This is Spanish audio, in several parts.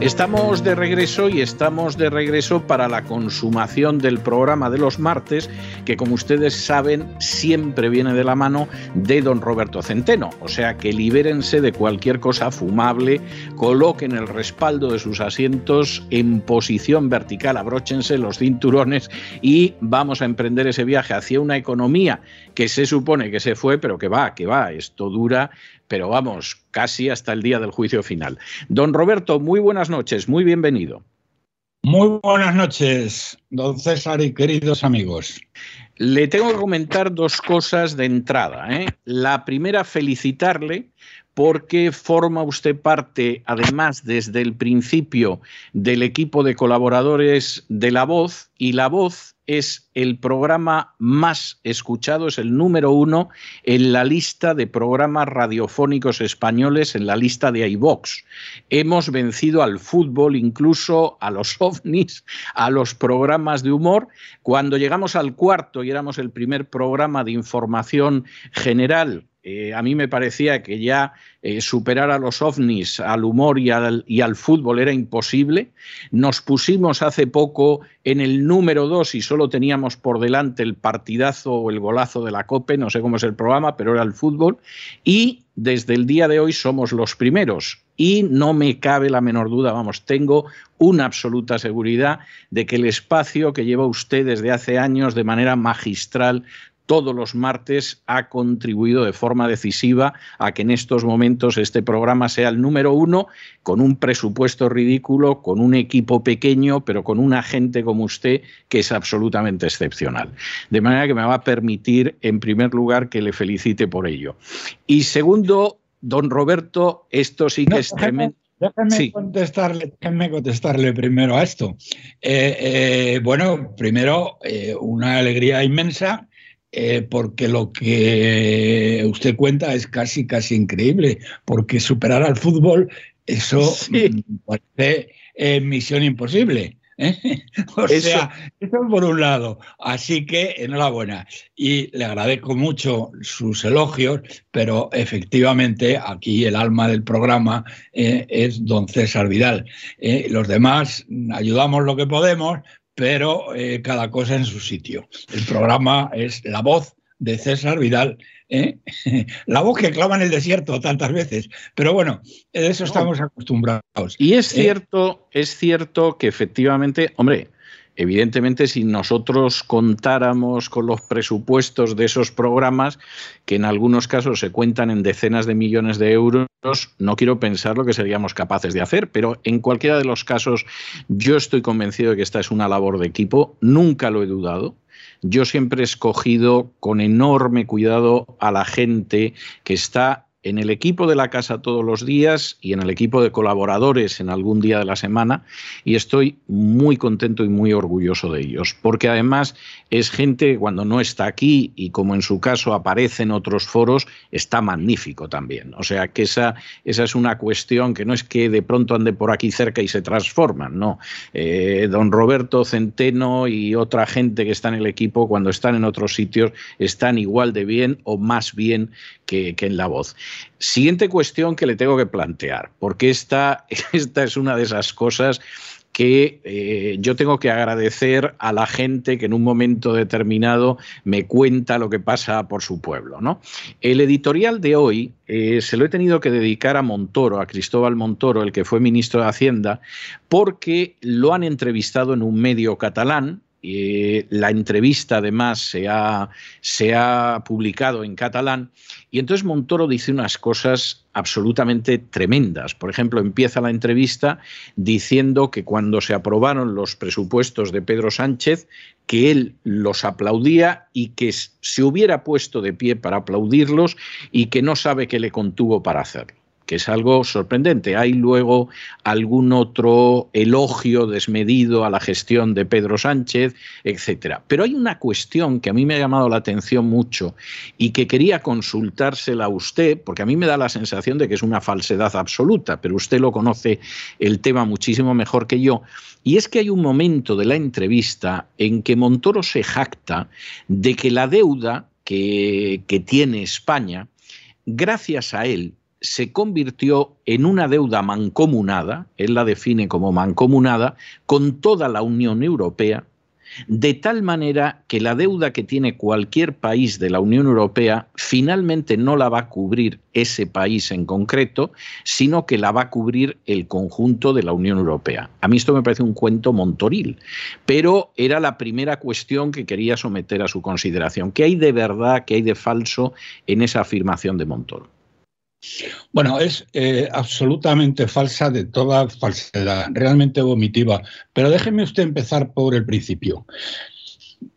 Estamos de regreso y estamos de regreso para la consumación del programa de los martes, que como ustedes saben siempre viene de la mano de don Roberto Centeno. O sea que libérense de cualquier cosa fumable, coloquen el respaldo de sus asientos en posición vertical, abróchense los cinturones y vamos a emprender ese viaje hacia una economía que se supone que se fue, pero que va, que va, esto dura pero vamos, casi hasta el día del juicio final. Don Roberto, muy buenas noches, muy bienvenido. Muy buenas noches, don César y queridos amigos. Le tengo que comentar dos cosas de entrada. ¿eh? La primera, felicitarle porque forma usted parte, además, desde el principio del equipo de colaboradores de La Voz, y La Voz es el programa más escuchado, es el número uno en la lista de programas radiofónicos españoles, en la lista de iVox. Hemos vencido al fútbol, incluso a los ovnis, a los programas de humor. Cuando llegamos al cuarto y éramos el primer programa de información general eh, a mí me parecía que ya eh, superar a los ovnis, al humor y al, fútbol era imposible. Nos pusimos hace poco en el número dos y solo teníamos por delante el partidazo o el golazo de la COPE, no sé cómo es el programa, pero era el fútbol. Y desde el día de hoy somos los primeros. Y no me cabe la menor duda, vamos, tengo una absoluta seguridad de que el espacio que lleva usted desde hace años de manera magistral todos los martes ha contribuido de forma decisiva a que en estos momentos este programa sea el número uno, con un presupuesto ridículo, con un equipo pequeño, pero con una gente como usted que es absolutamente excepcional. De manera que me va a permitir, en primer lugar, que le felicite por ello. Y segundo, don Roberto, esto sí que es tremendo. Déjame, contestarle, contestarle primero a esto. Eh, eh, bueno, primero, eh, una alegría inmensa eh, porque lo que usted cuenta es casi, casi increíble, porque superar al fútbol, eso parece eh, misión imposible. ¿eh? O sea, eso por un lado. Así que enhorabuena. Y le agradezco mucho sus elogios, pero efectivamente aquí el alma del programa es don César Vidal. los demás ayudamos lo que podemos, pero eh, cada cosa en su sitio. El programa es la voz de César Vidal, ¿eh? la voz que clama en el desierto tantas veces. Pero bueno, de eso estamos acostumbrados. Y es ¿eh? cierto, es cierto que efectivamente, hombre, Evidentemente, si nosotros contáramos con los presupuestos de esos programas, que en algunos casos se cuentan en decenas de millones de euros, no quiero pensar lo que seríamos capaces de hacer, pero en cualquiera de los casos yo estoy convencido de que esta es una labor de equipo, nunca lo he dudado. Yo siempre he escogido con enorme cuidado a la gente que está en el equipo de la casa todos los días y en el equipo de colaboradores en algún día de la semana y estoy muy contento y muy orgulloso de ellos, porque además es gente cuando no está aquí y como en su caso aparece en otros foros, está magnífico también. O sea que esa, esa es una cuestión que no es que de pronto ande por aquí cerca y se transforman, no. Eh, don Roberto Centeno y otra gente que está en el equipo cuando están en otros sitios están igual de bien o más bien que, en la voz. Siguiente cuestión que le tengo que plantear, porque esta, esta es una de esas cosas que eh, yo tengo que agradecer a la gente que en un momento determinado me cuenta lo que pasa por su pueblo. ¿no? El editorial de hoy eh, se lo he tenido que dedicar a Montoro, a Cristóbal Montoro, el que fue ministro de Hacienda, porque lo han entrevistado en un medio catalán, eh, la entrevista además se ha, se ha, publicado en catalán y entonces Montoro dice unas cosas absolutamente tremendas. Por ejemplo, empieza la entrevista diciendo que cuando se aprobaron los presupuestos de Pedro Sánchez, que él los aplaudía y que se hubiera puesto de pie para aplaudirlos y que no sabe qué le contuvo para hacerlo que es algo sorprendente. Hay luego algún otro elogio desmedido a la gestión de Pedro Sánchez, etcétera. Pero hay una cuestión que a mí me ha llamado la atención mucho y que quería consultársela a usted, porque a mí me da la sensación de que es una falsedad absoluta, pero usted lo conoce el tema muchísimo mejor que yo. Y es que hay un momento de la entrevista en que Montoro se jacta de que la deuda que, que tiene España, gracias a él, se convirtió en una deuda mancomunada, él la define como mancomunada, con toda la Unión Europea, de tal manera que la deuda que tiene cualquier país de la Unión Europea finalmente no la va a cubrir ese país en concreto, sino que la va a cubrir el conjunto de la Unión Europea. A mí esto me parece un cuento montoril, pero era la primera cuestión que quería someter a su consideración. ¿Qué hay de verdad, qué hay de falso en esa afirmación de Montoro? Bueno, es eh, absolutamente falsa de toda falsedad, realmente vomitiva. Pero déjeme usted empezar por el principio.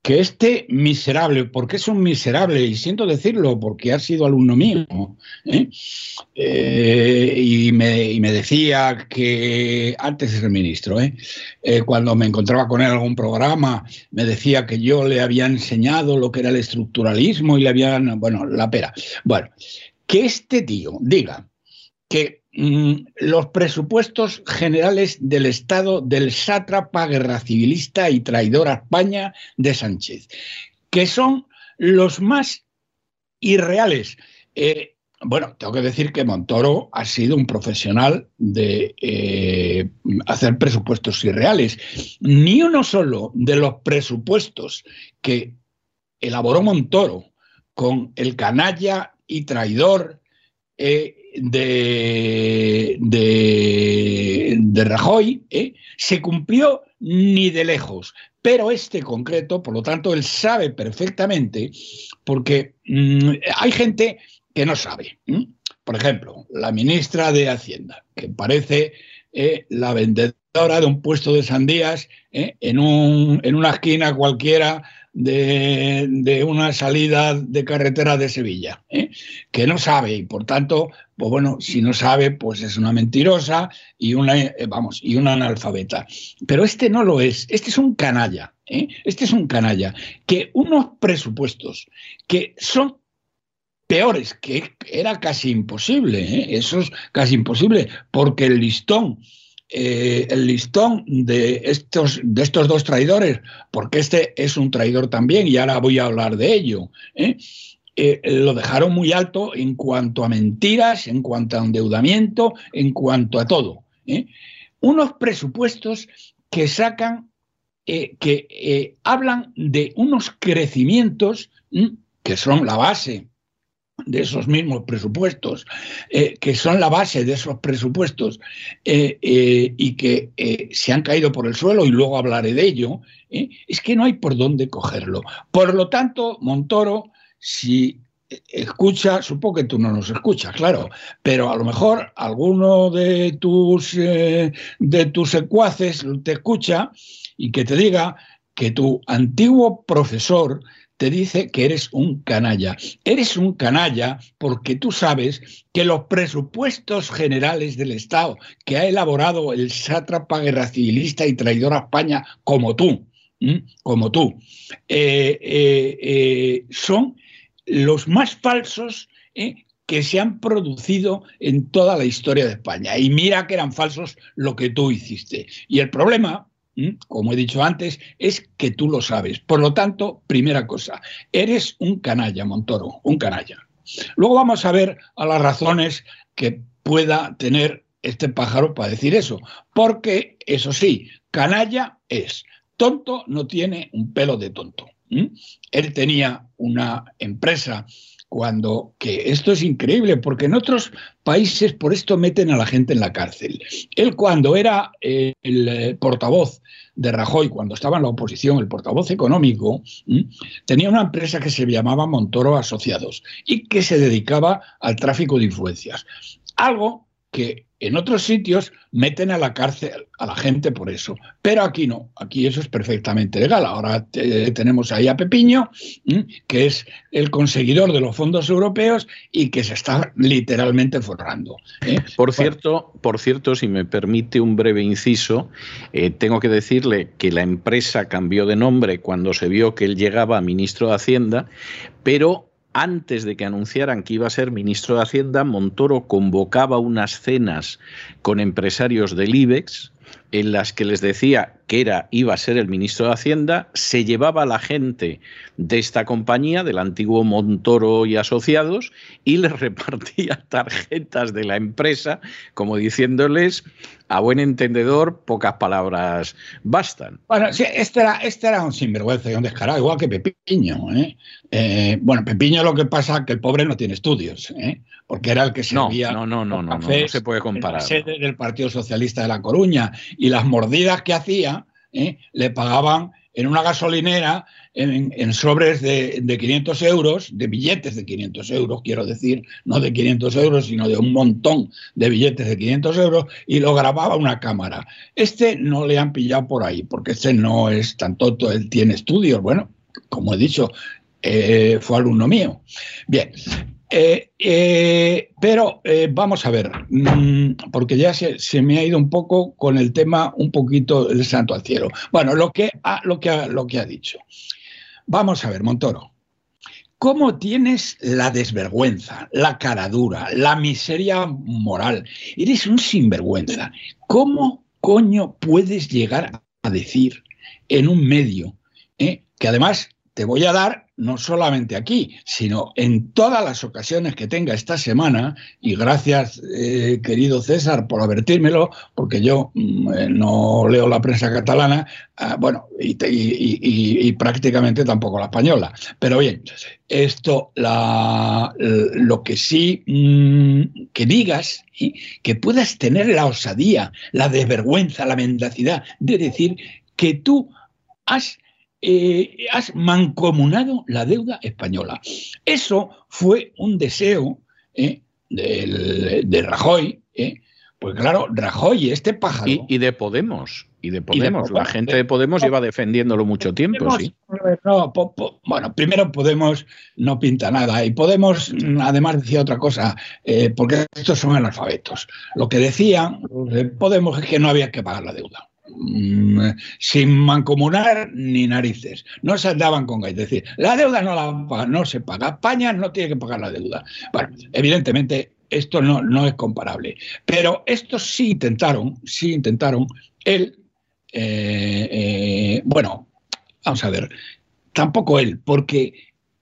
Que este miserable, porque es un miserable, y siento decirlo porque ha sido alumno mío, ¿eh? Eh, y, me, decía que antes era ministro, cuando me encontraba con él en algún programa, me decía que yo le había enseñado lo que era el estructuralismo y le habían, bueno, la pera. Bueno, que este tío diga que mm, los presupuestos generales del Estado del sátrapa guerra civilista y traidor a España de Sánchez, que son los más irreales. Eh, bueno, tengo que decir que Montoro ha sido un profesional de eh, hacer presupuestos irreales. Ni uno solo de los presupuestos que elaboró Montoro con el canalla y traidor eh, de, de, Rajoy eh, se cumplió ni de lejos. Pero este concreto, por lo tanto, él sabe perfectamente, porque mm, hay gente que no sabe. Por ejemplo, la ministra de Hacienda, que parece eh, la vendedora de un puesto de sandías en, un, en una esquina cualquiera de, una salida de carretera de Sevilla, ¿eh? que no sabe y por tanto, pues bueno, si no sabe, pues es una mentirosa y una, eh, vamos, y una analfabeta. Pero este no lo es, este es un canalla, ¿eh? este es un canalla, que unos presupuestos que son peores, que era casi imposible, eso es casi imposible, porque el listón eh, el listón de estos, de estos dos traidores, porque este es un traidor también, y ahora voy a hablar de ello, ¿eh? Eh, lo dejaron muy alto en cuanto a mentiras, en cuanto a endeudamiento, en cuanto a todo. Unos presupuestos que sacan, que hablan de unos crecimientos que son la base de esos mismos presupuestos, eh, que son la base de esos presupuestos eh, eh, y que se han caído por el suelo, y luego hablaré de ello, es que no hay por dónde cogerlo. Por lo tanto, Montoro, si escucha, supongo que tú no nos escuchas, claro, pero a lo mejor alguno de tus, de tus secuaces te escucha y que te diga que tu antiguo profesor te dice que eres un canalla. Eres un canalla porque tú sabes que los presupuestos generales del Estado que ha elaborado el sátrapa guerra civilista y traidor a España como tú, como tú, eh, eh, eh, son los más falsos que se han producido en toda la historia de España. Y mira que eran falsos lo que tú hiciste. Y el problema como he dicho antes, es que tú lo sabes. Por lo tanto, primera cosa, eres un canalla, Montoro, un canalla. Luego vamos a ver a las razones que pueda tener este pájaro para decir eso. Porque, eso sí, canalla es. Tonto no tiene un pelo de tonto. Él tenía una empresa cuando, que esto es increíble, porque en otros países por esto meten a la gente en la cárcel. Él cuando era eh, el eh, portavoz de Rajoy, cuando estaba en la oposición, el portavoz económico, tenía una empresa que se llamaba Montoro Asociados y que se dedicaba al tráfico de influencias. Algo que en otros sitios meten a la cárcel a la gente por eso, pero aquí no, aquí eso es perfectamente legal. Ahora tenemos ahí a Pepiño, que es el conseguidor de los fondos europeos y que se está literalmente forrando. ¿eh? Por cierto, por cierto, si me permite un breve inciso, eh, tengo que decirle que la empresa cambió de nombre cuando se vio que él llegaba a ministro de Hacienda, pero antes de que anunciaran que iba a ser ministro de Hacienda, Montoro convocaba unas cenas con empresarios del IBEX en las que les decía que era, iba a ser el ministro de Hacienda, se llevaba a la gente de esta compañía, del antiguo Montoro y asociados, y les repartía tarjetas de la empresa, como diciéndoles, a buen entendedor, pocas palabras bastan. Bueno, sí, este era, este era un sinvergüenza y un descarado, igual que Pepiño. ¿eh? Eh, bueno, Pepiño lo que pasa que el pobre no tiene estudios, ¿eh? porque era el que servía... No, no, no, no, no, no, se puede comparar. la sede del Partido Socialista de La Coruña y las mordidas que hacía le pagaban en una gasolinera en, sobres de, de, 500 euros, de billetes de 500 euros, quiero decir, no de 500 euros, sino de un montón de billetes de 500 euros, y lo grababa una cámara. Este no le han pillado por ahí, porque este no es tan tonto, él tiene estudios, bueno, como he dicho, eh, fue alumno mío. Bien, eh, eh, pero eh, vamos a ver, mm, porque ya se, me ha ido un poco con el tema un poquito del santo al cielo. Bueno, lo que ha, lo que lo que ha dicho. Vamos a ver, Montoro. ¿Cómo tienes la desvergüenza, la caradura, la miseria moral? Eres un sinvergüenza. ¿Cómo coño puedes llegar a decir en un medio que además te voy a dar no solamente aquí, sino en todas las ocasiones que tenga esta semana, y gracias, eh, querido César, por advertírmelo, porque yo mm, eh, no leo la prensa catalana, ah, bueno, y, prácticamente tampoco la española. Pero bien, esto, lo que sí mm, que digas, que puedas tener la osadía, la desvergüenza, la mendacidad de decir que tú has eh, has mancomunado la deuda española. Eso fue un deseo eh, de, Rajoy, eh, pues claro, Rajoy, este pájaro. Y, de Podemos. Y de Podemos. la gente de Podemos lleva defendiéndolo mucho tiempo, sí. bueno, primero Podemos no pinta nada. Y Podemos, además, decía otra cosa, porque estos son analfabetos. Lo que decían Podemos es que no había que pagar la deuda. Mm, sin mancomunar ni narices. No se andaban con Es decir, la deuda no, la, no se paga. España no tiene que pagar la deuda. Bueno, evidentemente esto no, no es comparable. Pero estos sí intentaron, sí intentaron él, eh, eh, bueno, vamos a ver, tampoco él, porque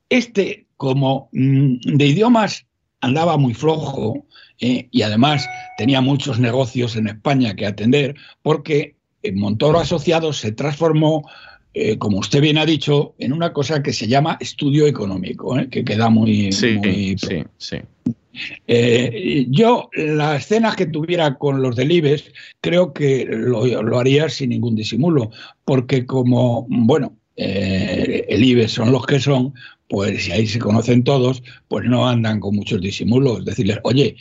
este como mm, de idiomas andaba muy flojo eh, y además tenía muchos negocios en España que atender, porque Montoro Asociados se transformó, eh, como usted bien ha dicho, en una cosa que se llama estudio económico, ¿eh? que queda muy... Sí, sí, sí. Eh, yo, las escenas que tuviera con los del IBEX, creo que lo, haría sin ningún disimulo, porque como, bueno, el IBEX son los que son, pues si ahí se conocen todos, pues no andan con muchos disimulos. Decirles, oye,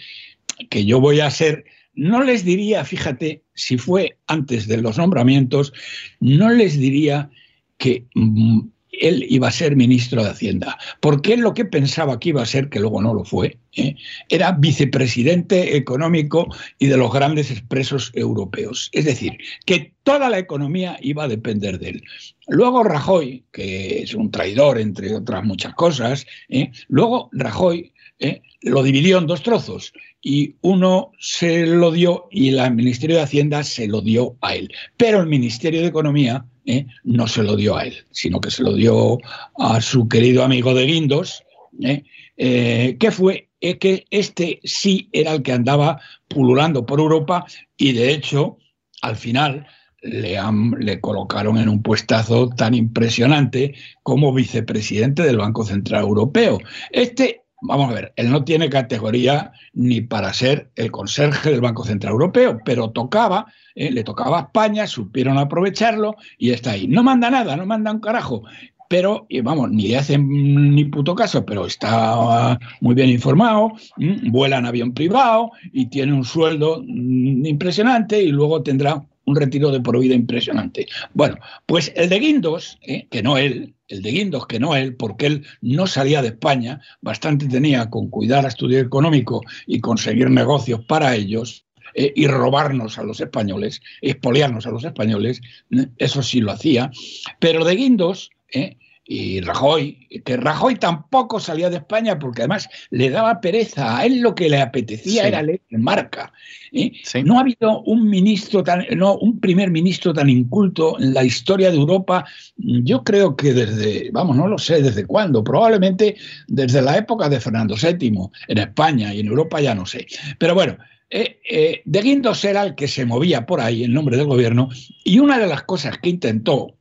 que yo voy a ser no les diría, fíjate, si fue antes de los nombramientos, no les diría que mm, él iba a ser ministro de Hacienda, porque él lo que pensaba que iba a ser, que luego no lo fue, ¿eh? era vicepresidente económico y de los grandes expresos europeos. Es decir, que toda la economía iba a depender de él. Luego Rajoy, que es un traidor, entre otras muchas cosas, ¿eh? luego Rajoy ¿eh? lo dividió en dos trozos y uno se lo dio y el Ministerio de Hacienda se lo dio a él. Pero el Ministerio de Economía ¿eh? no se lo dio a él, sino que se lo dio a su querido amigo de Guindos, ¿eh? que fue que este sí era el que andaba pululando por Europa y de hecho al final le, le, colocaron en un puestazo tan impresionante como vicepresidente del Banco Central Europeo. Este Vamos a ver, él no tiene categoría ni para ser el conserje del Banco Central Europeo, pero tocaba, eh, le tocaba a España, supieron aprovecharlo y está ahí. No manda nada, no manda un carajo. pero, vamos, ni le hacen ni puto caso, pero está muy bien informado, vuela en avión privado y tiene un sueldo mm, impresionante y luego tendrá un retiro de por vida impresionante. Bueno, pues el de Guindos, ¿eh? que no él, el de Guindos, que no él, porque él no salía de España, bastante tenía con cuidar a estudio económico y conseguir negocios para ellos, eh, y robarnos a los españoles, expoliarnos a los españoles, ¿eh? eso sí lo hacía, pero de Guindos, y Rajoy, que Rajoy tampoco salía de España porque además le daba pereza, a él lo que le apetecía era leer marca. ¿eh? No ha habido un ministro tan, no, un primer ministro tan inculto en la historia de Europa, yo creo que desde, vamos, no lo sé desde cuándo, probablemente desde la época de Fernando VII, en España y en Europa ya no sé. Pero bueno, eh, eh, de Guindos era el que se movía por ahí en nombre del gobierno y una de las cosas que intentó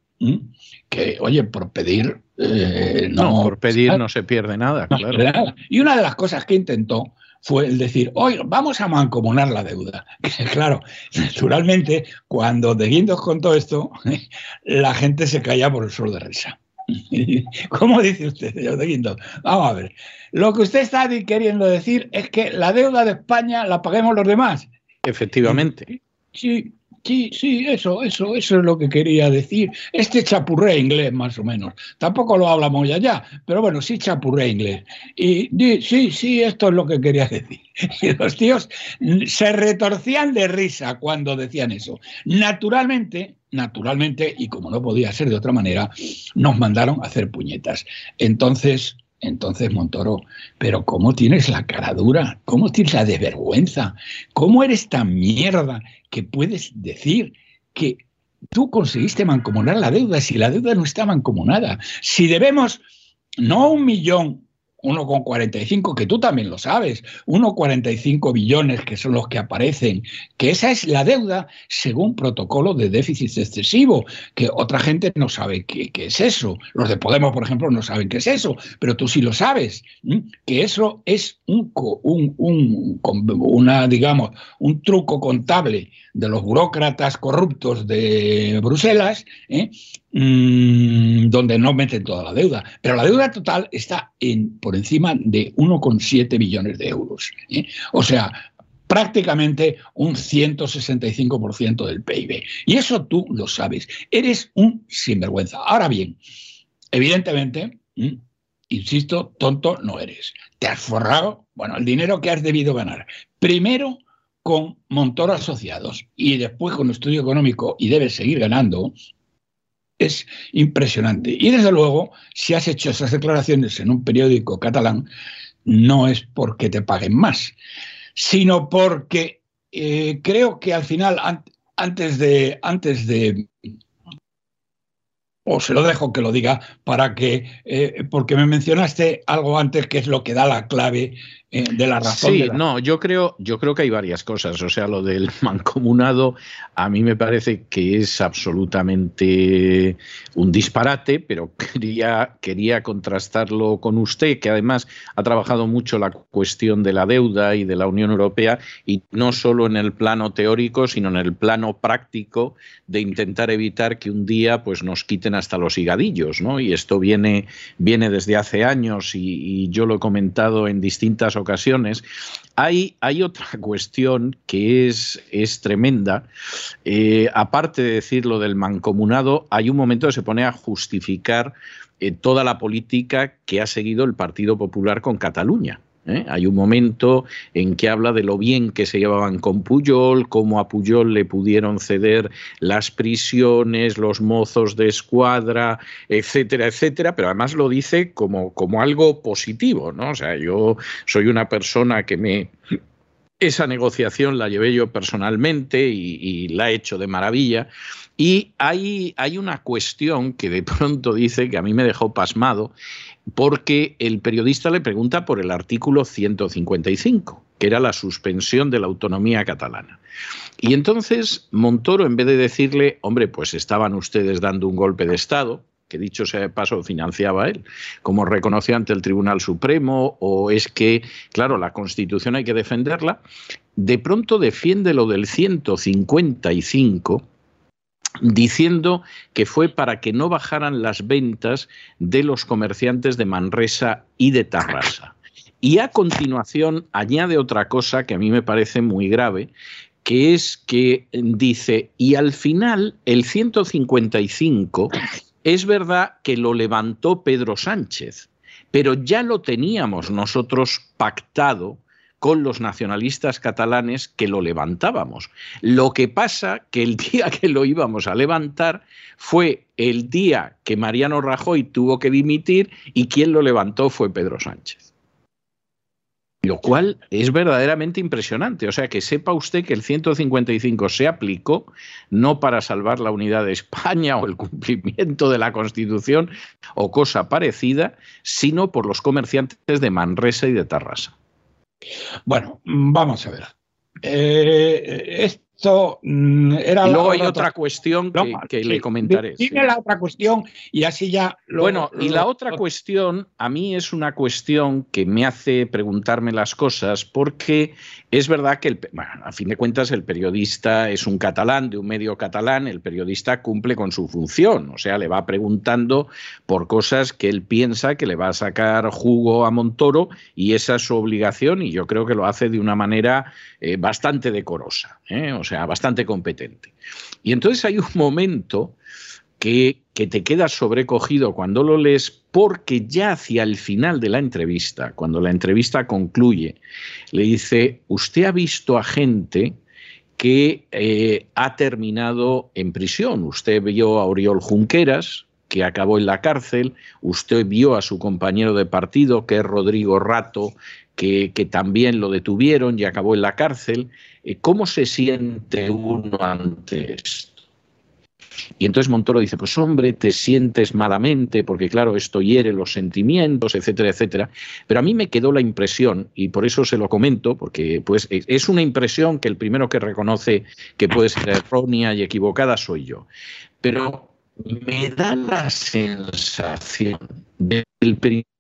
que, oye, por pedir... Eh, no, por pedir no se pierde nada, claro. Y una de las cosas que intentó fue el decir, oye, vamos a mancomunar la deuda. claro, naturalmente, cuando De Guindos contó esto, la gente se caía por el sol de risa. ¿Cómo dice usted, señor De Guindos? Vamos a ver. Lo que usted está queriendo decir es que la deuda de España la paguemos los demás. Efectivamente. Sí, Sí, sí, eso, eso, eso es lo que quería decir. Este chapurré inglés, más o menos. Tampoco lo hablamos ya ya, pero bueno, sí chapurré inglés. Y sí, sí, esto es lo que quería decir. Y los tíos se retorcían de risa cuando decían eso. Naturalmente, naturalmente, y como no podía ser de otra manera, nos mandaron a hacer puñetas. Entonces, entonces, Montoro, pero ¿cómo tienes la cara dura? ¿Cómo tienes la desvergüenza? ¿Cómo eres tan mierda que puedes decir que tú conseguiste mancomunar la deuda si la deuda no está mancomunada? Si debemos no un millón 1,45, que tú también lo sabes, 1,45 billones que son los que aparecen, que esa es la deuda según protocolo de déficit excesivo, que otra gente no sabe qué, es eso. Los de Podemos, por ejemplo, no saben qué es eso, pero tú sí lo sabes, que eso es un, un, una, digamos, un truco contable de los burócratas corruptos de Bruselas, ¿eh? Mm, donde no meten toda la deuda. Pero la deuda total está en, por encima de 1,7 billones de euros. ¿eh? O sea, prácticamente un 165% del PIB. Y eso tú lo sabes. Eres un sinvergüenza. Ahora bien, evidentemente, insisto, tonto no eres. Te has forrado, bueno, el dinero que has debido ganar. Primero con Montoro Asociados y después con Estudio Económico y debes seguir ganando, es impresionante. Y desde luego, si has hecho esas declaraciones en un periódico catalán, no es porque te paguen más, sino porque eh, creo que al final, antes de, antes de o se lo dejo que lo diga para que, eh, porque me mencionaste algo antes que es lo que da la clave eh, de la razón. Sí, no, yo creo, yo creo que hay varias cosas. O sea, lo del mancomunado a mí me parece que es absolutamente un disparate, pero quería, quería contrastarlo con usted, que además ha trabajado mucho la cuestión de la deuda y de la Unión Europea, y no solo en el plano teórico, sino en el plano práctico de intentar evitar que un día pues, nos quiten hasta los higadillos. ¿no? Y esto viene, viene desde hace años y, y yo lo he comentado en distintas ocasiones. Hay, hay otra cuestión que es, es tremenda. Eh, aparte de decir lo del mancomunado, hay un momento que se pone a justificar eh, toda la política que ha seguido el Partido Popular con Cataluña. ¿Eh? Hay un momento en que habla de lo bien que se llevaban con Puyol, cómo a Puyol le pudieron ceder las prisiones, los mozos de escuadra, etcétera, etcétera, pero además lo dice como, como algo positivo, ¿no? O sea, yo soy una persona que me esa negociación la llevé yo personalmente y, y, la he hecho de maravilla. Y hay, hay una cuestión que de pronto dice que a mí me dejó pasmado, porque el periodista le pregunta por el artículo 155, que era la suspensión de la autonomía catalana. Y entonces Montoro, en vez de decirle, hombre, pues estaban ustedes dando un golpe de Estado, que dicho sea de paso financiaba él, como reconoció ante el Tribunal Supremo, o es que, claro, la Constitución hay que defenderla, de pronto defiende lo del 155 diciendo que fue para que no bajaran las ventas de los comerciantes de Manresa y de Tarrasa. Y a continuación añade otra cosa que a mí me parece muy grave, que es que dice, y al final el 155 es verdad que lo levantó Pedro Sánchez, pero ya lo teníamos nosotros pactado con los nacionalistas catalanes que lo levantábamos. Lo que pasa que el día que lo íbamos a levantar fue el día que Mariano Rajoy tuvo que dimitir y quien lo levantó fue Pedro Sánchez. Lo cual es verdaderamente impresionante. O sea, que sepa usted que el 155 se aplicó no para salvar la unidad de España o el cumplimiento de la Constitución o cosa parecida, sino por los comerciantes de Manresa y de Tarrasa. Bueno, vamos a ver. Eh, esto mm, era y luego hay otra cuestión que, le comentaré. Dime la otra cuestión y así ya lo, Bueno, y la otra cuestión, a mí es una cuestión que me hace preguntarme las cosas, porque es verdad que, el, bueno, a fin de cuentas, el periodista es un catalán de un medio catalán, el periodista cumple con su función, o sea, le va preguntando por cosas que él piensa que le va a sacar jugo a Montoro y esa es su obligación y yo creo que lo hace de una manera eh, bastante decorosa. ¿eh? O sea, bastante competente. Y entonces hay un momento que, que, te quedas sobrecogido cuando lo lees porque ya hacia el final de la entrevista, cuando la entrevista concluye, le dice, usted ha visto a gente que eh, ha terminado en prisión. Usted vio a Oriol Junqueras, que acabó en la cárcel, usted vio a su compañero de partido, que es Rodrigo Rato, que, también lo detuvieron y acabó en la cárcel, eh, ¿Cómo se siente uno ante esto? Y entonces Montoro dice, pues hombre, te sientes malamente porque claro, esto hiere los sentimientos, etcétera, etcétera. Pero a mí me quedó la impresión, y por eso se lo comento, porque pues es una impresión que el primero que reconoce que puede ser errónea y equivocada soy yo. Pero me da la sensación de que el periodista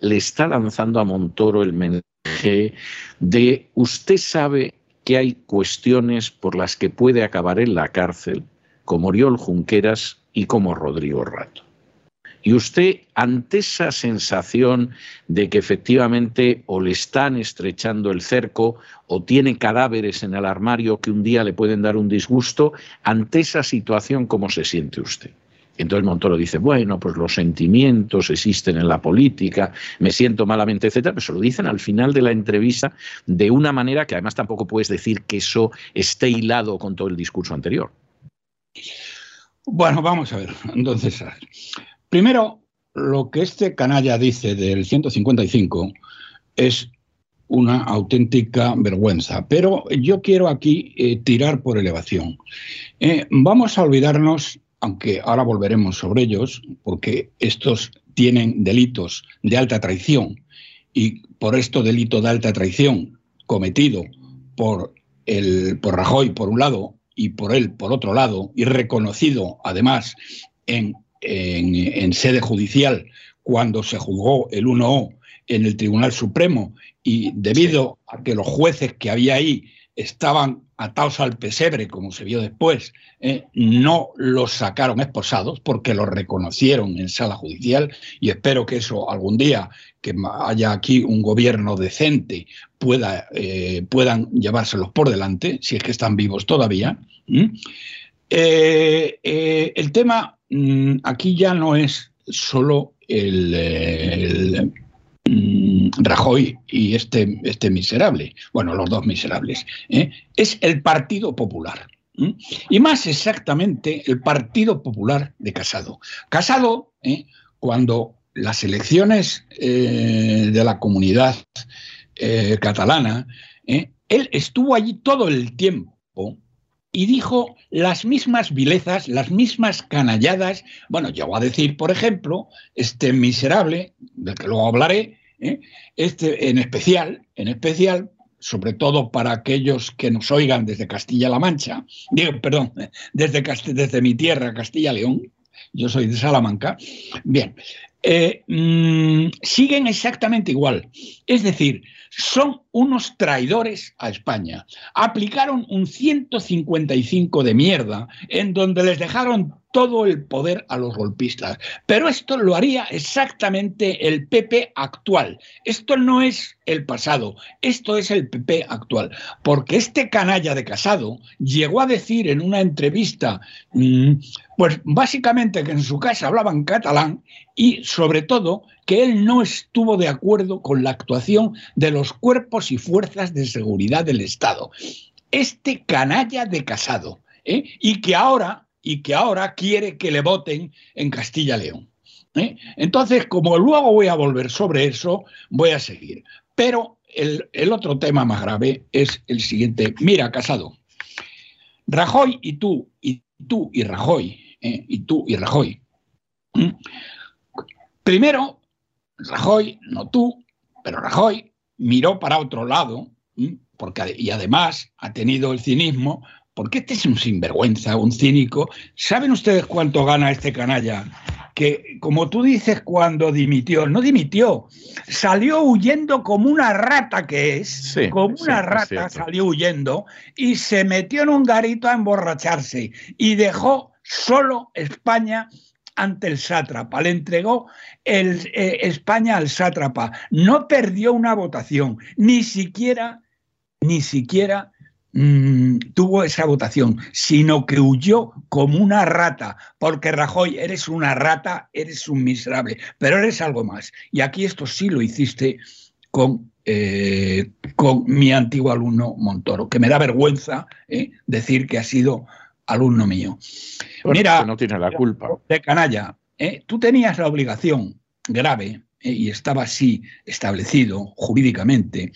le está lanzando a Montoro el mensaje de usted sabe que hay cuestiones por las que puede acabar en la cárcel, como Oriol Junqueras y como Rodrigo Rato. Y usted, ante esa sensación de que efectivamente o le están estrechando el cerco o tiene cadáveres en el armario que un día le pueden dar un disgusto, ante esa situación, ¿cómo se siente usted? Entonces Montoro dice, bueno, pues los sentimientos existen en la política, me siento malamente, etcétera, pero se lo dicen al final de la entrevista de una manera que además tampoco puedes decir que eso esté hilado con todo el discurso anterior. Bueno, vamos a ver. Entonces, primero, lo que este canalla dice del 155 es una auténtica vergüenza. Pero yo quiero aquí eh, tirar por elevación. Eh, vamos a olvidarnos aunque ahora volveremos sobre ellos, porque estos tienen delitos de alta traición y por esto delito de alta traición cometido por, el, por Rajoy por un lado y por él por otro lado y reconocido además en, en sede judicial cuando se juzgó el 1O en el Tribunal Supremo y debido a que los jueces que había ahí estaban atados al pesebre, como se vio después, eh, no los sacaron esposados porque los reconocieron en sala judicial y espero que eso algún día, que haya aquí un gobierno decente, pueda, eh, puedan llevárselos por delante, si es que están vivos todavía. Eh, el tema mm, aquí ya no es solo el Mm, Rajoy y este, este miserable, bueno, los dos miserables, ¿eh? es el Partido Popular. Y más exactamente el Partido Popular de Casado. Casado, ¿eh? cuando las elecciones eh, de la comunidad catalana, él estuvo allí todo el tiempo y dijo las mismas vilezas, las mismas canalladas. Bueno, llegó a decir, por ejemplo, este miserable, del que luego hablaré, ¿eh? este en especial, en especial, sobre todo para aquellos que nos oigan desde Castilla-La Mancha, digo, perdón, desde, desde mi tierra, Castilla-León, yo soy de Salamanca, bien, eh, mm, siguen exactamente igual. Es decir, son unos traidores a España. Aplicaron un 155 de mierda en donde les dejaron todo el poder a los golpistas. Pero esto lo haría exactamente el PP actual. Esto no es el pasado, esto es el PP actual. Porque este canalla de Casado llegó a decir en una entrevista, mm, pues básicamente que en su casa hablaban catalán y sobre todo que él no estuvo de acuerdo con la actuación de los cuerpos y fuerzas de seguridad del Estado. Este canalla de Casado. ¿eh? Y que ahora y que ahora quiere que le voten en Castilla-León. ¿eh? Entonces, como luego voy a volver sobre eso, voy a seguir. Pero el, otro tema más grave es el siguiente. Mira, Casado, Rajoy y tú, y tú y Rajoy, ¿eh? y tú y Rajoy. Primero, Rajoy, no tú, pero Rajoy miró para otro lado, porque, y además ha tenido el cinismo porque este es un sinvergüenza, un cínico. ¿Saben ustedes cuánto gana este canalla? Que, como tú dices, cuando dimitió, no dimitió, salió huyendo como una rata que es, como una rata salió huyendo y se metió en un garito a emborracharse y dejó solo España ante el sátrapa, le entregó el, eh, España al sátrapa, no perdió una votación, ni siquiera, ni siquiera Mm, tuvo esa votación, sino que huyó como una rata, porque Rajoy, eres una rata, eres un miserable, pero eres algo más. Y aquí esto sí lo hiciste con, eh, con mi antiguo alumno Montoro, que me da vergüenza eh, decir que ha sido alumno mío. Mira, no tiene la culpa. De canalla, eh, tú tenías la obligación grave eh, y estaba así establecido jurídicamente,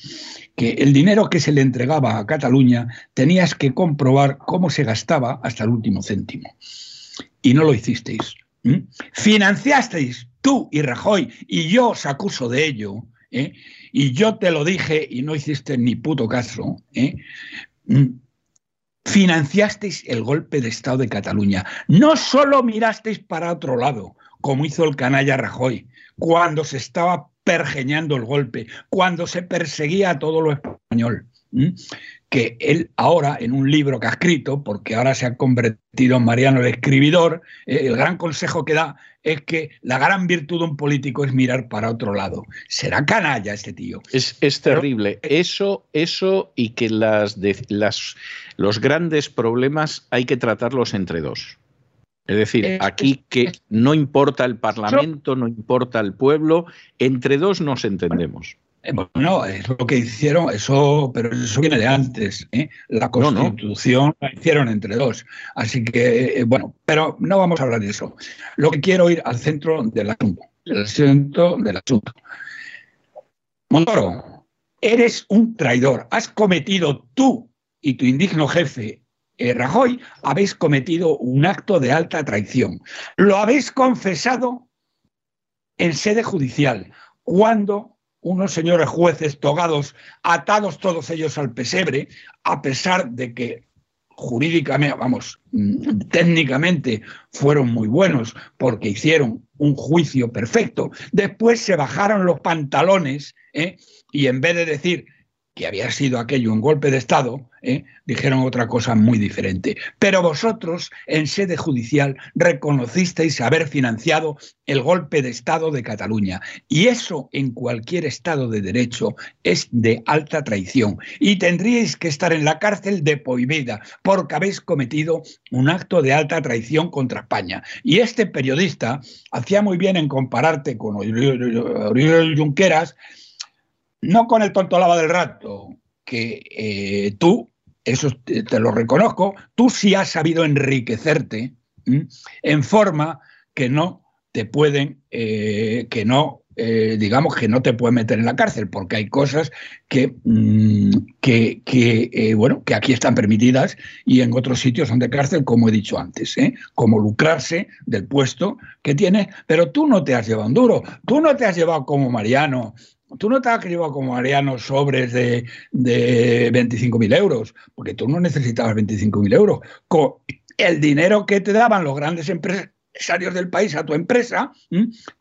que el dinero que se le entregaba a Cataluña tenías que comprobar cómo se gastaba hasta el último céntimo. Y no lo hicisteis. Financiasteis tú y Rajoy, y yo os acuso de ello, ¿eh? y yo te lo dije y no hiciste ni puto caso. Financiasteis el golpe de Estado de Cataluña. No solo mirasteis para otro lado, como hizo el canalla Rajoy, cuando se estaba pergeñando el golpe, cuando se perseguía a todo lo español. Que él ahora, en un libro que ha escrito, porque ahora se ha convertido en Mariano el escribidor, eh, el gran consejo que da es que la gran virtud de un político es mirar para otro lado. Será canalla este tío. Es, terrible. eso, eso y que las, las, los grandes problemas hay que tratarlos entre dos. Es decir, eh, aquí que no importa el Parlamento, no importa el pueblo, entre dos nos entendemos. Eh, bueno, es lo que hicieron, eso, pero eso viene de antes. ¿eh? La Constitución la hicieron entre dos. Así que, bueno, pero no vamos a hablar de eso. Lo que quiero ir al centro del asunto. El centro del asunto. Montoro, eres un traidor. Has cometido tú y tu indigno jefe eh, Rajoy, habéis cometido un acto de alta traición. Lo habéis confesado en sede judicial, cuando unos señores jueces togados, atados todos ellos al pesebre, a pesar de que jurídicamente, vamos, mm, técnicamente fueron muy buenos porque hicieron un juicio perfecto, después se bajaron los pantalones ¿eh? y en vez de decir que había sido aquello un golpe de Estado, ¿eh? dijeron otra cosa muy diferente. Pero vosotros, en sede judicial, reconocisteis haber financiado el golpe de Estado de Cataluña. Y eso, en cualquier Estado de Derecho, es de alta traición. Y tendríais que estar en la cárcel de prohibida, porque habéis cometido un acto de alta traición contra España. Y este periodista hacía muy bien en compararte con Oriol Junqueras, no con el tontolaba del rato, que eh, tú, eso te, lo reconozco, tú sí has sabido enriquecerte en forma que no te pueden, eh, que no, eh, digamos, que no te pueden meter en la cárcel, porque hay cosas que, mm, que, bueno, que aquí están permitidas y en otros sitios son de cárcel, como he dicho antes, como lucrarse del puesto que tienes, pero tú no te has llevado un duro, tú no te has llevado como Mariano tú no te has llevado como Ariano sobres de, de 25.000 euros, porque tú no necesitabas 25.000 euros. Con el dinero que te daban los grandes empresarios del país a tu empresa,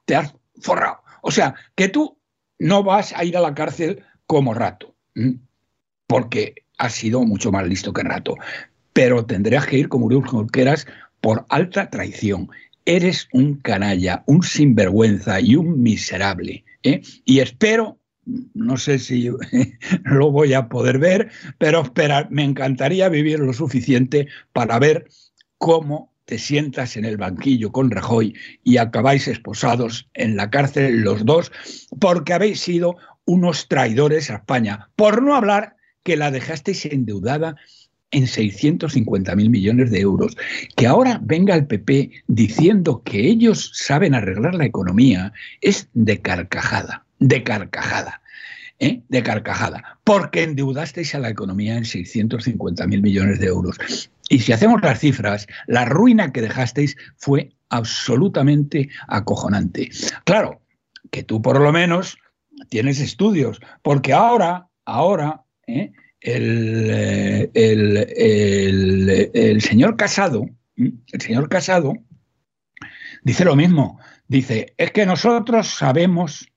te has forrado. O sea, que tú no vas a ir a la cárcel como rato. porque has sido mucho más listo que rato. Pero tendrías que ir como Uriel Jorqueras por alta traición. Eres un canalla, un sinvergüenza y un miserable. ¿Eh? Y espero, no sé si lo voy a poder ver, pero me encantaría vivir lo suficiente para ver cómo te sientas en el banquillo con Rajoy y acabáis esposados en la cárcel los dos porque habéis sido unos traidores a España, por no hablar que la dejasteis endeudada en 650 mil millones de euros. Que ahora venga el PP diciendo que ellos saben arreglar la economía es de carcajada, de carcajada. ¿eh? de carcajada, porque endeudasteis a la economía en 650 mil millones de euros. Y si hacemos las cifras, la ruina que dejasteis fue absolutamente acojonante. Claro, que tú por lo menos tienes estudios, porque ahora, ahora, ¿eh? El, el, señor Casado, el señor Casado dice lo mismo. Dice, es que nosotros sabemos,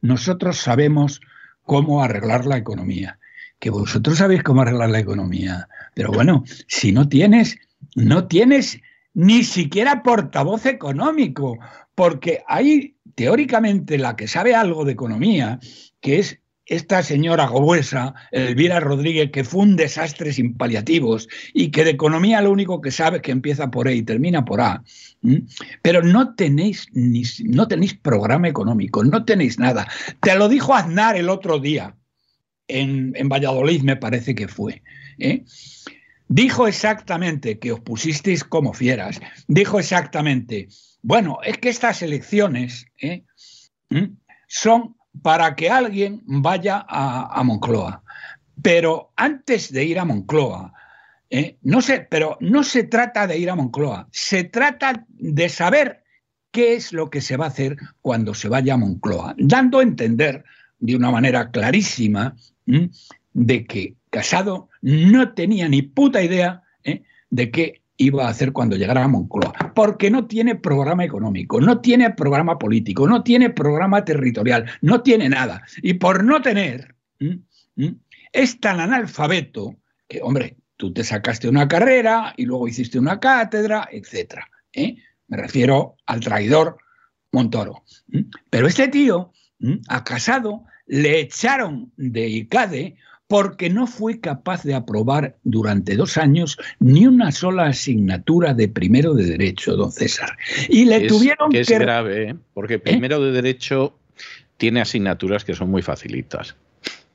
nosotros sabemos cómo arreglar la economía. Que vosotros sabéis cómo arreglar la economía. Pero bueno, si no tienes, no tienes ni siquiera portavoz económico, porque hay teóricamente la que sabe algo de economía, que es esta señora gobuesa, Elvira Rodríguez, que fue un desastre sin paliativos y que de economía lo único que sabe es que empieza por E y termina por A. Pero no tenéis, ni, no tenéis programa económico, no tenéis nada. Te lo dijo Aznar el otro día, en, Valladolid me parece que fue. ¿eh? Dijo exactamente que os pusisteis como fieras. Dijo exactamente, bueno, es que estas elecciones ¿eh? son para que alguien vaya a, Moncloa. Pero antes de ir a Moncloa, ¿eh? no sé, pero no se trata de ir a Moncloa, se trata de saber qué es lo que se va a hacer cuando se vaya a Moncloa, dando a entender de una manera clarísima de que Casado no tenía ni puta idea ¿eh? de qué iba a hacer cuando llegara a Moncloa, porque no tiene programa económico, no tiene programa político, no tiene programa territorial, no tiene nada. Y por no tener, es tan analfabeto que, hombre, tú te sacaste una carrera y luego hiciste una cátedra, etc. ¿eh? Me refiero al traidor Montoro. Pero este tío, a Casado, le echaron de ICADE porque no fue capaz de aprobar durante dos años ni una sola asignatura de primero de derecho, don César. Y le tuvieron que... Es grave, ¿eh? porque ¿Eh? primero de derecho tiene asignaturas que son muy facilitas.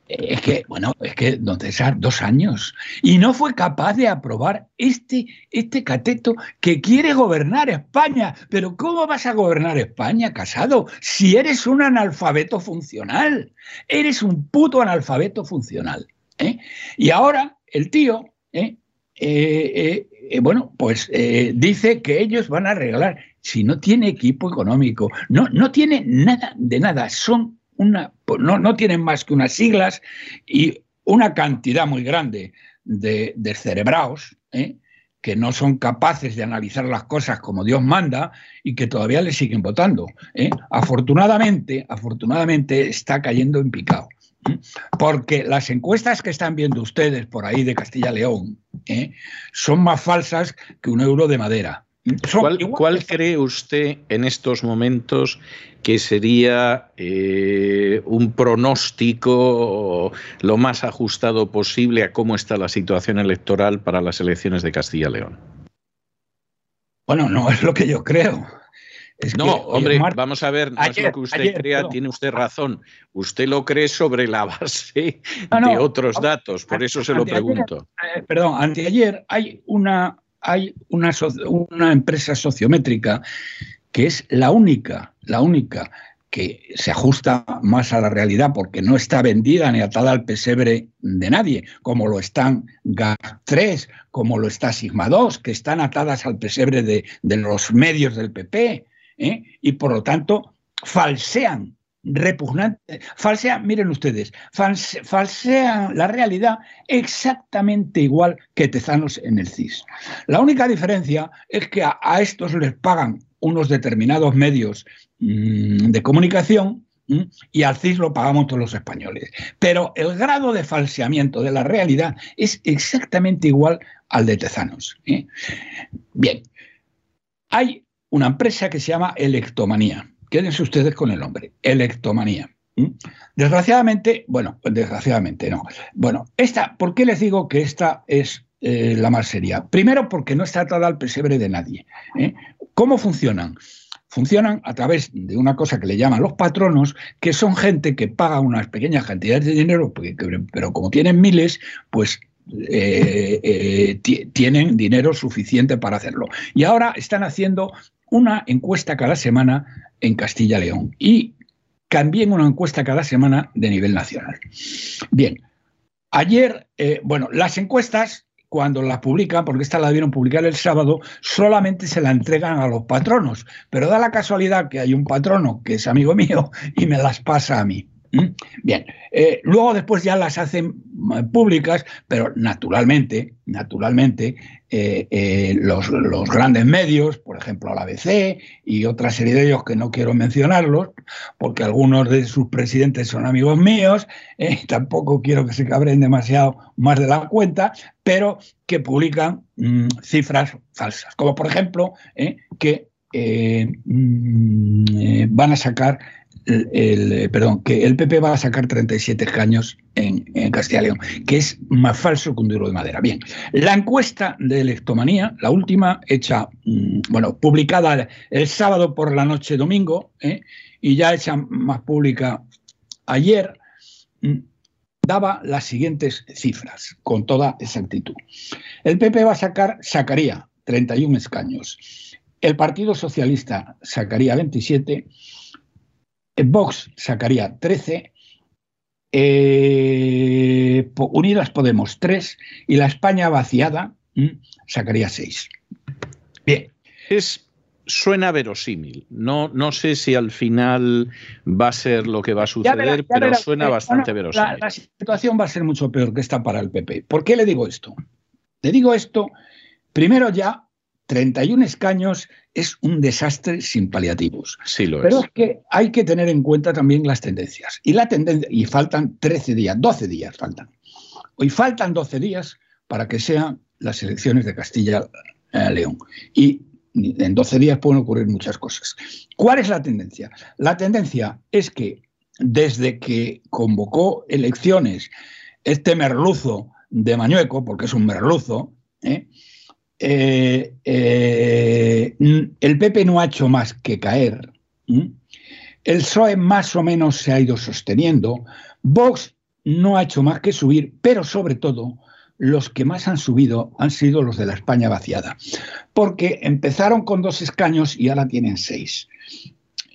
Es que, bueno, es que, don César, dos años. Y no fue capaz de aprobar este, este cateto que quiere gobernar España. Pero ¿cómo vas a gobernar España, casado? Si eres un analfabeto funcional. Eres un puto analfabeto funcional. ¿eh? Y ahora el tío, ¿eh? Eh, bueno, pues dice que ellos van a arreglar. Si no tiene equipo económico, no, no tiene nada de nada. Son una, no, no tienen más que unas siglas y una cantidad muy grande de, de cerebraos, ¿eh? que no son capaces de analizar las cosas como Dios manda y que todavía le siguen votando. ¿eh? Afortunadamente, afortunadamente está cayendo en picado. ¿eh? Porque las encuestas que están viendo ustedes por ahí de Castilla-León son más falsas que un euro de madera. ¿Cuál, cree usted en estos momentos que sería eh, un pronóstico lo más ajustado posible a cómo está la situación electoral para las elecciones de Castilla-León? Bueno, no es lo que yo creo. no, hombre, vamos a ver, no es lo que usted crea, tiene usted razón. Usted lo cree sobre la base de otros datos, por eso se lo pregunto. Eh, perdón, anteayer hay una hay una, empresa sociométrica que es la única, la única que se ajusta más a la realidad porque no está vendida ni atada al pesebre de nadie, como lo están GAP3, como lo está Sigma 2, que están atadas al pesebre de, los medios del PP, ¿eh? y por lo tanto falsean repugnante, falsean, miren ustedes, falsean la realidad exactamente igual que Tezanos en el CIS. La única diferencia es que a, estos les pagan unos determinados medios mm, de comunicación y al CIS lo pagamos todos los españoles. Pero el grado de falseamiento de la realidad es exactamente igual al de Tezanos. ¿eh? Bien, hay una empresa que se llama Electomanía. Quédense ustedes con el nombre, Electomanía. Desgraciadamente, bueno, desgraciadamente no. Bueno, esta, ¿por qué les digo que esta es eh, la más seria? Primero, porque no está atada al pesebre de nadie. ¿eh? ¿Cómo funcionan? funcionan a través de una cosa que le llaman los patronos, que son gente que paga unas pequeñas cantidades de dinero, pero como tienen miles, pues eh, tienen dinero suficiente para hacerlo. Y ahora están haciendo una encuesta cada semana en Castilla-León y también una encuesta cada semana de nivel nacional. Bien, ayer, eh, bueno, las encuestas cuando la publican, porque esta la debieron publicar el sábado, solamente se la entregan a los patronos. Pero da la casualidad que hay un patrono que es amigo mío y me las pasa a mí. ¿Mm? Bien, eh, luego después ya las hacen eh, públicas, pero naturalmente, naturalmente, eh, los, grandes medios, por ejemplo la ABC y otra serie de ellos que no quiero mencionarlos, porque algunos de sus presidentes son amigos míos, tampoco quiero que se cabren demasiado más de la cuenta, pero que publican mm, cifras falsas, como por ejemplo que mm, van a sacar el, eh, perdón, que el PP va a sacar 37 escaños en, Castilla y León, que es más falso que un duro de madera. Bien, la encuesta de electomanía, la última hecha, mm, bueno, publicada el sábado por la noche domingo, ¿eh? y ya hecha más pública ayer, mm, daba las siguientes cifras con toda exactitud. El PP va a sacar, sacaría 31 escaños. El Partido Socialista sacaría 27 Vox sacaría 13, eh, Unidas Podemos 3 y la España vaciada sacaría 6. Bien. Es, suena verosímil. No, no sé si al final va a ser lo que va a suceder, pero suena eh, bastante verosímil. la, situación va a ser mucho peor que esta para el PP. ¿Por qué le digo esto? Le digo esto, primero ya 31 escaños es un desastre sin paliativos. Sí lo Pero es. que hay que tener en cuenta también las tendencias. Y la tendencia, y faltan 13 días, 12 días faltan. Hoy faltan 12 días para que sean las elecciones de Castilla-León. Y en 12 días pueden ocurrir muchas cosas. ¿Cuál es la tendencia? La tendencia es que desde que convocó elecciones este merluzo de Mañueco, porque es un merluzo, ¿eh? Eh, eh, el PP no ha hecho más que caer. El PSOE más o menos se ha ido sosteniendo. Vox no ha hecho más que subir, pero sobre todo los que más han subido han sido los de la España vaciada, porque empezaron con dos escaños y ahora tienen seis.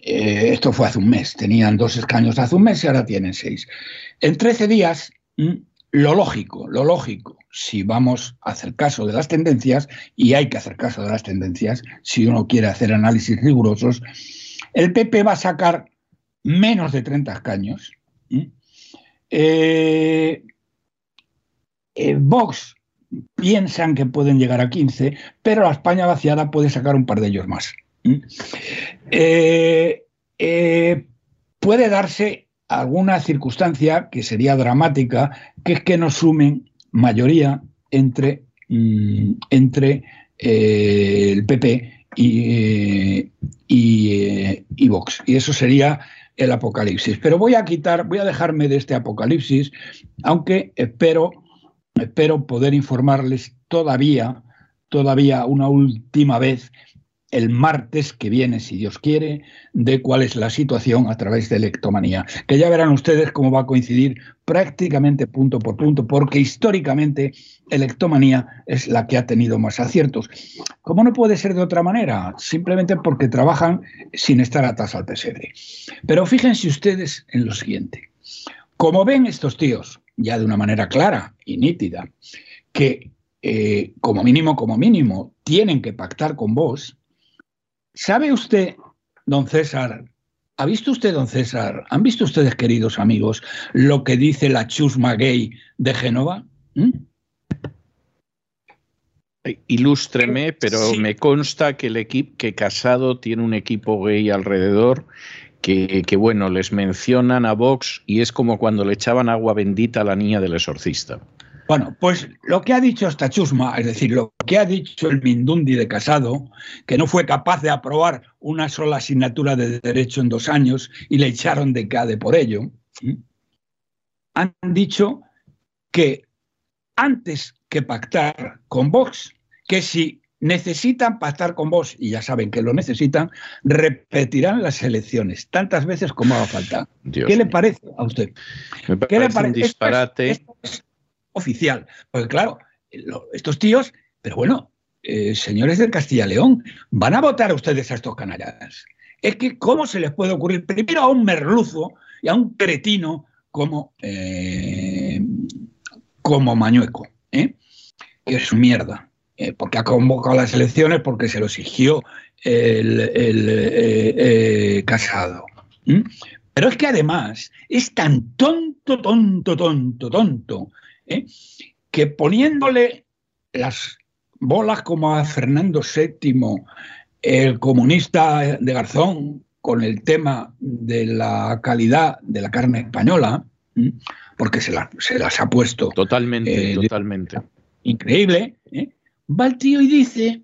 Eh, esto fue hace un mes, tenían dos escaños hace un mes y ahora tienen seis. En 13 días, lo lógico, lo lógico, si vamos a hacer caso de las tendencias, y hay que hacer caso de las tendencias, si uno quiere hacer análisis rigurosos, el PP va a sacar menos de 30 escaños. Eh, eh, Vox piensan que pueden llegar a 15, pero la España vaciada puede sacar un par de ellos más. Eh, puede darse alguna circunstancia que sería dramática, que es que nos sumen mayoría entre, mm, entre eh, el PP y, y, y, Vox. Y eso sería el apocalipsis. Pero voy a quitar, voy a dejarme de este apocalipsis, aunque espero, espero poder informarles todavía, todavía una última vez el martes que viene, si Dios quiere, de cuál es la situación a través de Electomanía, que ya verán ustedes cómo va a coincidir prácticamente punto por punto, porque históricamente Electomanía es la que ha tenido más aciertos. ¿Cómo no puede ser de otra manera? Simplemente porque trabajan sin estar atas al pesebre. Pero fíjense ustedes en lo siguiente. Como ven estos tíos, ya de una manera clara y nítida, que eh, como mínimo, como mínimo, tienen que pactar con vos, ¿Sabe usted, don César, ¿ha visto usted, don César, han visto ustedes, queridos amigos, lo que dice la chusma gay de Génova? ¿Mm? Ilústreme, pero me consta que el equipo que Casado tiene un equipo gay alrededor que, bueno, les mencionan a Vox y es como cuando le echaban agua bendita a la niña del exorcista. Bueno, pues lo que ha dicho esta chusma, es decir, lo que ha dicho el Mindundi de Casado, que no fue capaz de aprobar una sola asignatura de derecho en dos años y le echaron de CADE por ello, han dicho que antes que pactar con Vox, que si necesitan pactar con vos, y ya saben que lo necesitan, repetirán las elecciones tantas veces como haga falta. ¿Qué le parece a usted? ¿Qué le parece? Un disparate. Esto es, oficial. Porque claro, estos tíos, pero bueno, eh, señores del Castilla-León, van a votar a ustedes a estos canallas. Es que, ¿cómo se les puede ocurrir primero a un merluzo y a un cretino como, eh, como Mañueco? ¿eh? Es mierda. Porque ha convocado las elecciones porque se lo exigió el, eh, Casado. Pero es que además es tan tonto, tonto, tonto, tonto, que poniéndole las bolas como a Fernando VII, el comunista de Garzón, con el tema de la calidad de la carne española, porque se, se las ha puesto. Totalmente, totalmente. Increíble. ¿eh? va el tío y dice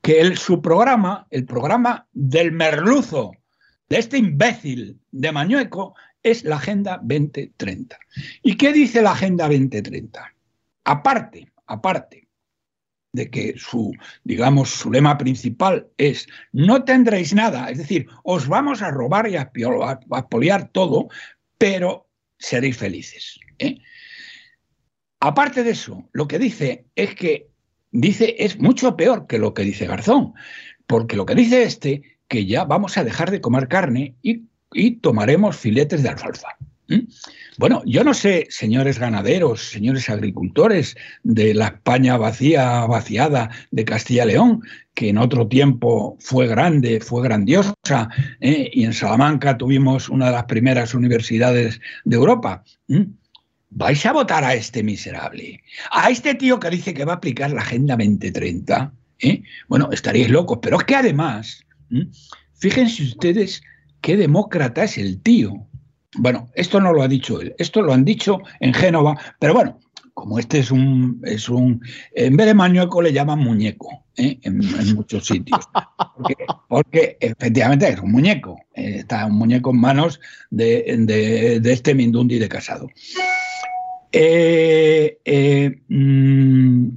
que su programa, el programa del merluzo, de este imbécil de Mañueco, es la Agenda 2030. ¿Y qué dice la Agenda 2030? Aparte, aparte de que su, digamos, su lema principal es no tendréis nada, es decir, os vamos a robar y a apoliar todo, pero seréis felices. ¿eh? Aparte de eso, lo que dice es que dice es mucho peor que lo que dice Garzón, porque lo que dice este, que ya vamos a dejar de comer carne y, tomaremos filetes de alfalfa. Bueno, yo no sé, señores ganaderos, señores agricultores de la España vacía, vaciada de Castilla-León, que en otro tiempo fue grande, fue grandiosa, ¿eh? y en Salamanca tuvimos una de las primeras universidades de Europa vais a votar a este miserable, a este tío que dice que va a aplicar la Agenda 2030. ¿eh? Bueno, estaríais locos, pero es que además, fíjense ustedes qué demócrata es el tío. Bueno, esto no lo ha dicho él, esto lo han dicho en Génova, pero bueno, como este es un, es un en vez de mañueco le llaman muñeco ¿eh? en, muchos sitios, porque, efectivamente es un muñeco, eh, está un muñeco en manos de, de, este Mindundi de casado. Eh, mm,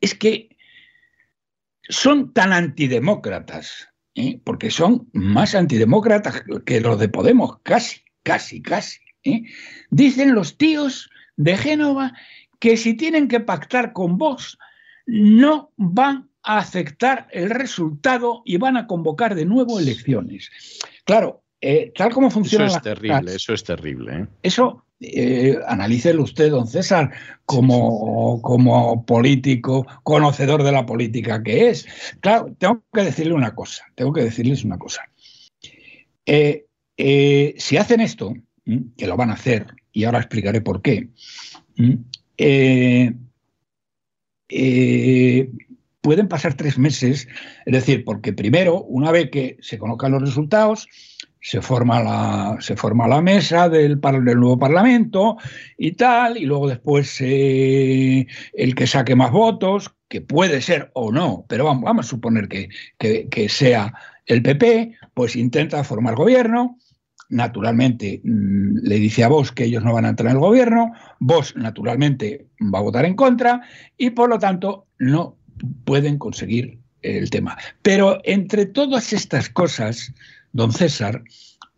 es que son tan antidemócratas, porque son más antidemócratas que los de Podemos, casi, casi, casi. Dicen los tíos de Génova que si tienen que pactar con Vox, no van a aceptar el resultado y van a convocar de nuevo elecciones. Claro, eh, tal como funciona. Eso es terrible, eso es terrible. ¿eh? Eso, eh, analícelo usted, don César, como, como político, conocedor de la política que es. Claro, tengo que decirle una cosa, tengo que decirles una cosa. si hacen esto, que lo van a hacer, y ahora explicaré por qué, pueden pasar tres meses, es decir, porque primero, una vez que se conozcan los resultados, se forma la, se forma la mesa del, del nuevo Parlamento y tal, y luego después eh, el que saque más votos, que puede ser o no, pero vamos, vamos a suponer que, que, sea el PP, pues intenta formar gobierno. Naturalmente mm, le dice a vos que ellos no van a entrar en el gobierno, vos naturalmente va a votar en contra y por lo tanto no pueden conseguir el tema. Pero entre todas estas cosas, don César,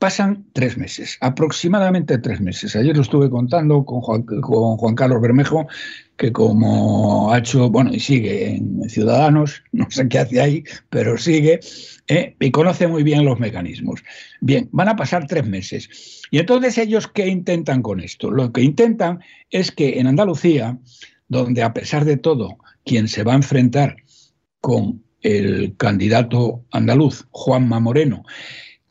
pasan tres meses, aproximadamente tres meses. Ayer lo estuve contando con Juan, Carlos Bermejo, que como ha hecho, bueno, y sigue en Ciudadanos, no sé qué hace ahí, pero sigue, ¿eh? y conoce muy bien los mecanismos. Bien, van a pasar tres meses. Y entonces ellos, ¿qué intentan con esto? Lo que intentan es que en Andalucía, donde a pesar de todo, quien se va a enfrentar con el candidato andaluz, Juanma Moreno,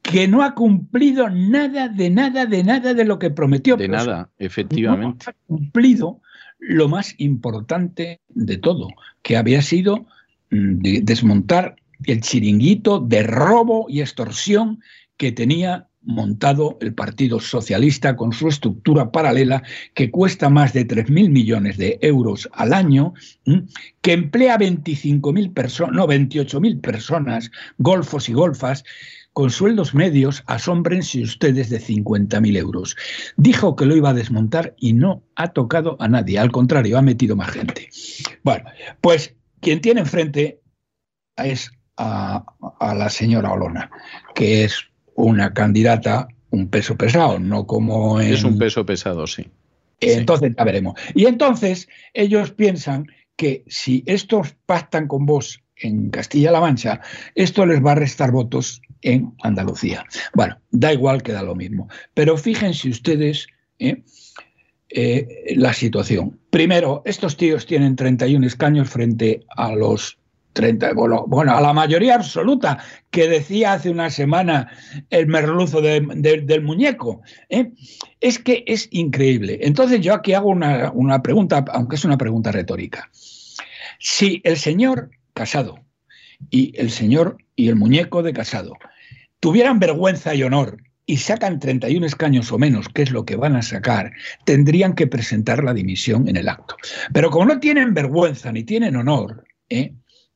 que no ha cumplido nada de nada de nada de lo que prometió. De nada, efectivamente. No ha cumplido lo más importante de todo, que había sido mm, desmontar el chiringuito de robo y extorsión que tenía montado el Partido Socialista con su estructura paralela que cuesta más de 3.000 millones de euros al año, que emplea 25.000 personas, no, 28.000 personas, golfos y golfas, con sueldos medios, asómbrense ustedes de 50.000 euros. Dijo que lo iba a desmontar y no ha tocado a nadie, al contrario, ha metido más gente. Bueno, pues quien tiene enfrente es a, a la señora Olona, que es una candidata un peso pesado, no como Es un peso pesado, sí. Entonces, ya veremos. Y entonces ellos piensan que si estos pactan con vos en Castilla-La Mancha, esto les va a restar votos en Andalucía. Bueno, da igual que da lo mismo. Pero fíjense ustedes ¿eh? Eh, la situación. Primero, estos tíos tienen 31 escaños frente a los 30, bueno, bueno, a la mayoría absoluta que decía hace una semana el merluzo del muñeco. ¿eh? Es que es increíble. Entonces yo aquí hago una, una pregunta, aunque es una pregunta retórica. Si el señor Casado y el señor y el muñeco de Casado tuvieran vergüenza y honor y sacan 31 escaños o menos, que es lo que van a sacar, tendrían que presentar la dimisión en el acto. Pero como no tienen vergüenza ni tienen honor, ¿eh?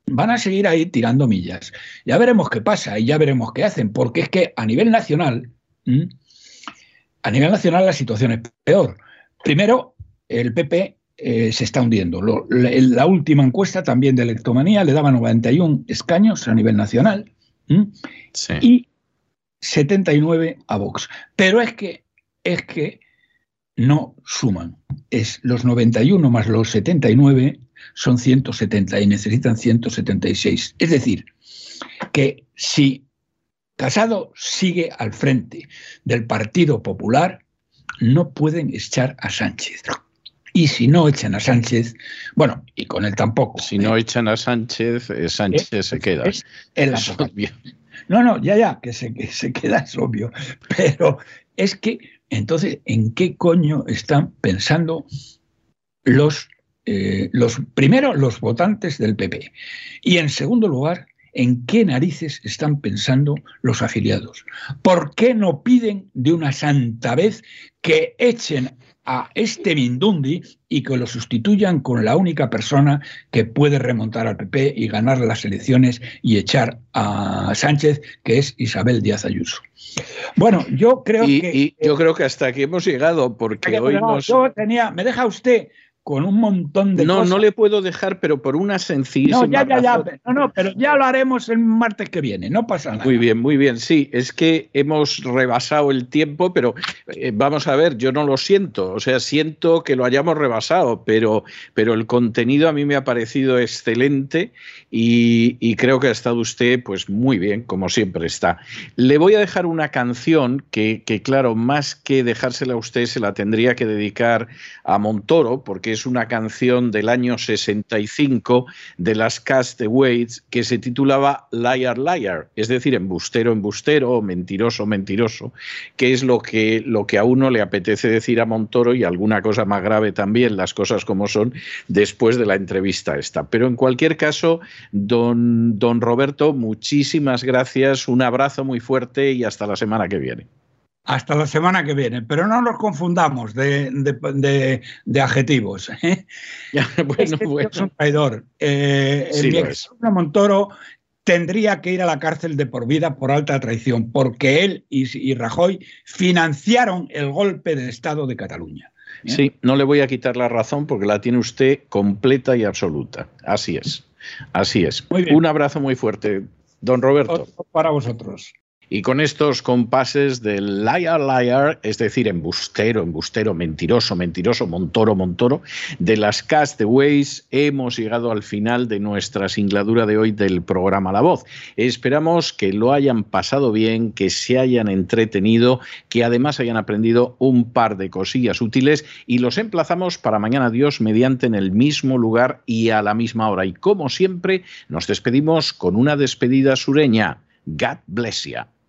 Van a seguir ahí tirando millas. Ya veremos qué pasa y ya veremos qué hacen, porque es que a nivel nacional, a nivel nacional la situación es peor. Primero, el PP eh, se está hundiendo. la, última encuesta también de Electomanía le daba 91 escaños a nivel nacional y 79 a Vox. Pero es que, es que no suman. Es los 91 más los 79 son 170 y necesitan 176. Es decir, que si Casado sigue al frente del Partido Popular, no pueden echar a Sánchez. Y si no echan a Sánchez, bueno, y con él tampoco. Si no echan a Sánchez, eh, Sánchez se queda. Es, obvio. No, no, ya, ya, que se, que se queda, es obvio. Pero es que, entonces, ¿en qué coño están pensando los eh, los, primero los votantes del PP y en segundo lugar en qué narices están pensando los afiliados. ¿Por qué no piden de una santa vez que echen a este Mindundi y que lo sustituyan con la única persona que puede remontar al PP y ganar las elecciones y echar a Sánchez, que es Isabel Díaz Ayuso. Bueno, yo creo que... yo creo que hasta aquí hemos llegado, porque hoy Yo tenía... ¿Me deja usted con un montón de no, cosas. No, le puedo dejar, pero por una sencilla. No, ya, ya, ya. No, no, pero ya lo haremos el martes que viene, no pasa nada. Muy bien, muy bien. Sí, es que hemos rebasado el tiempo, pero eh, vamos a ver, yo no lo siento. O sea, siento que lo hayamos rebasado, pero, pero el contenido a mí me ha parecido excelente y, creo que ha estado usted, pues muy bien, como siempre está. Le voy a dejar una canción que, que, claro, más que dejársela a usted, se la tendría que dedicar a Montoro, porque es una canción del año 65 de las Castaways que se titulaba Liar Liar, es decir, embustero, embustero, mentiroso, mentiroso, que es lo que, lo que a uno le apetece decir a Montoro y alguna cosa más grave también, las cosas como son, después de la entrevista esta. Pero en cualquier caso, don, don Roberto, muchísimas gracias, un abrazo muy fuerte y hasta la semana que viene hasta la semana que viene, pero no nos confundamos de, adjetivos. ¿eh? bueno, es un traidor. Eh, Montoro tendría que ir a la cárcel de por vida por alta traición, porque él y, Rajoy financiaron el golpe de Estado de Cataluña. ¿eh? Sí, no le voy a quitar la razón porque la tiene usted completa y absoluta. Así es. Así es. Un abrazo muy fuerte, don Roberto. Para vosotros. Y con estos compases del liar, liar, es decir, embustero, embustero, mentiroso, mentiroso, montoro, montoro, de las castaways, hemos llegado al final de nuestra singladura de hoy del programa La Voz. Esperamos que lo hayan pasado bien, que se hayan entretenido, que además hayan aprendido un par de cosillas útiles y los emplazamos para mañana Dios mediante en el mismo lugar y a la misma hora. Y como siempre, nos despedimos con una despedida sureña. God bless you.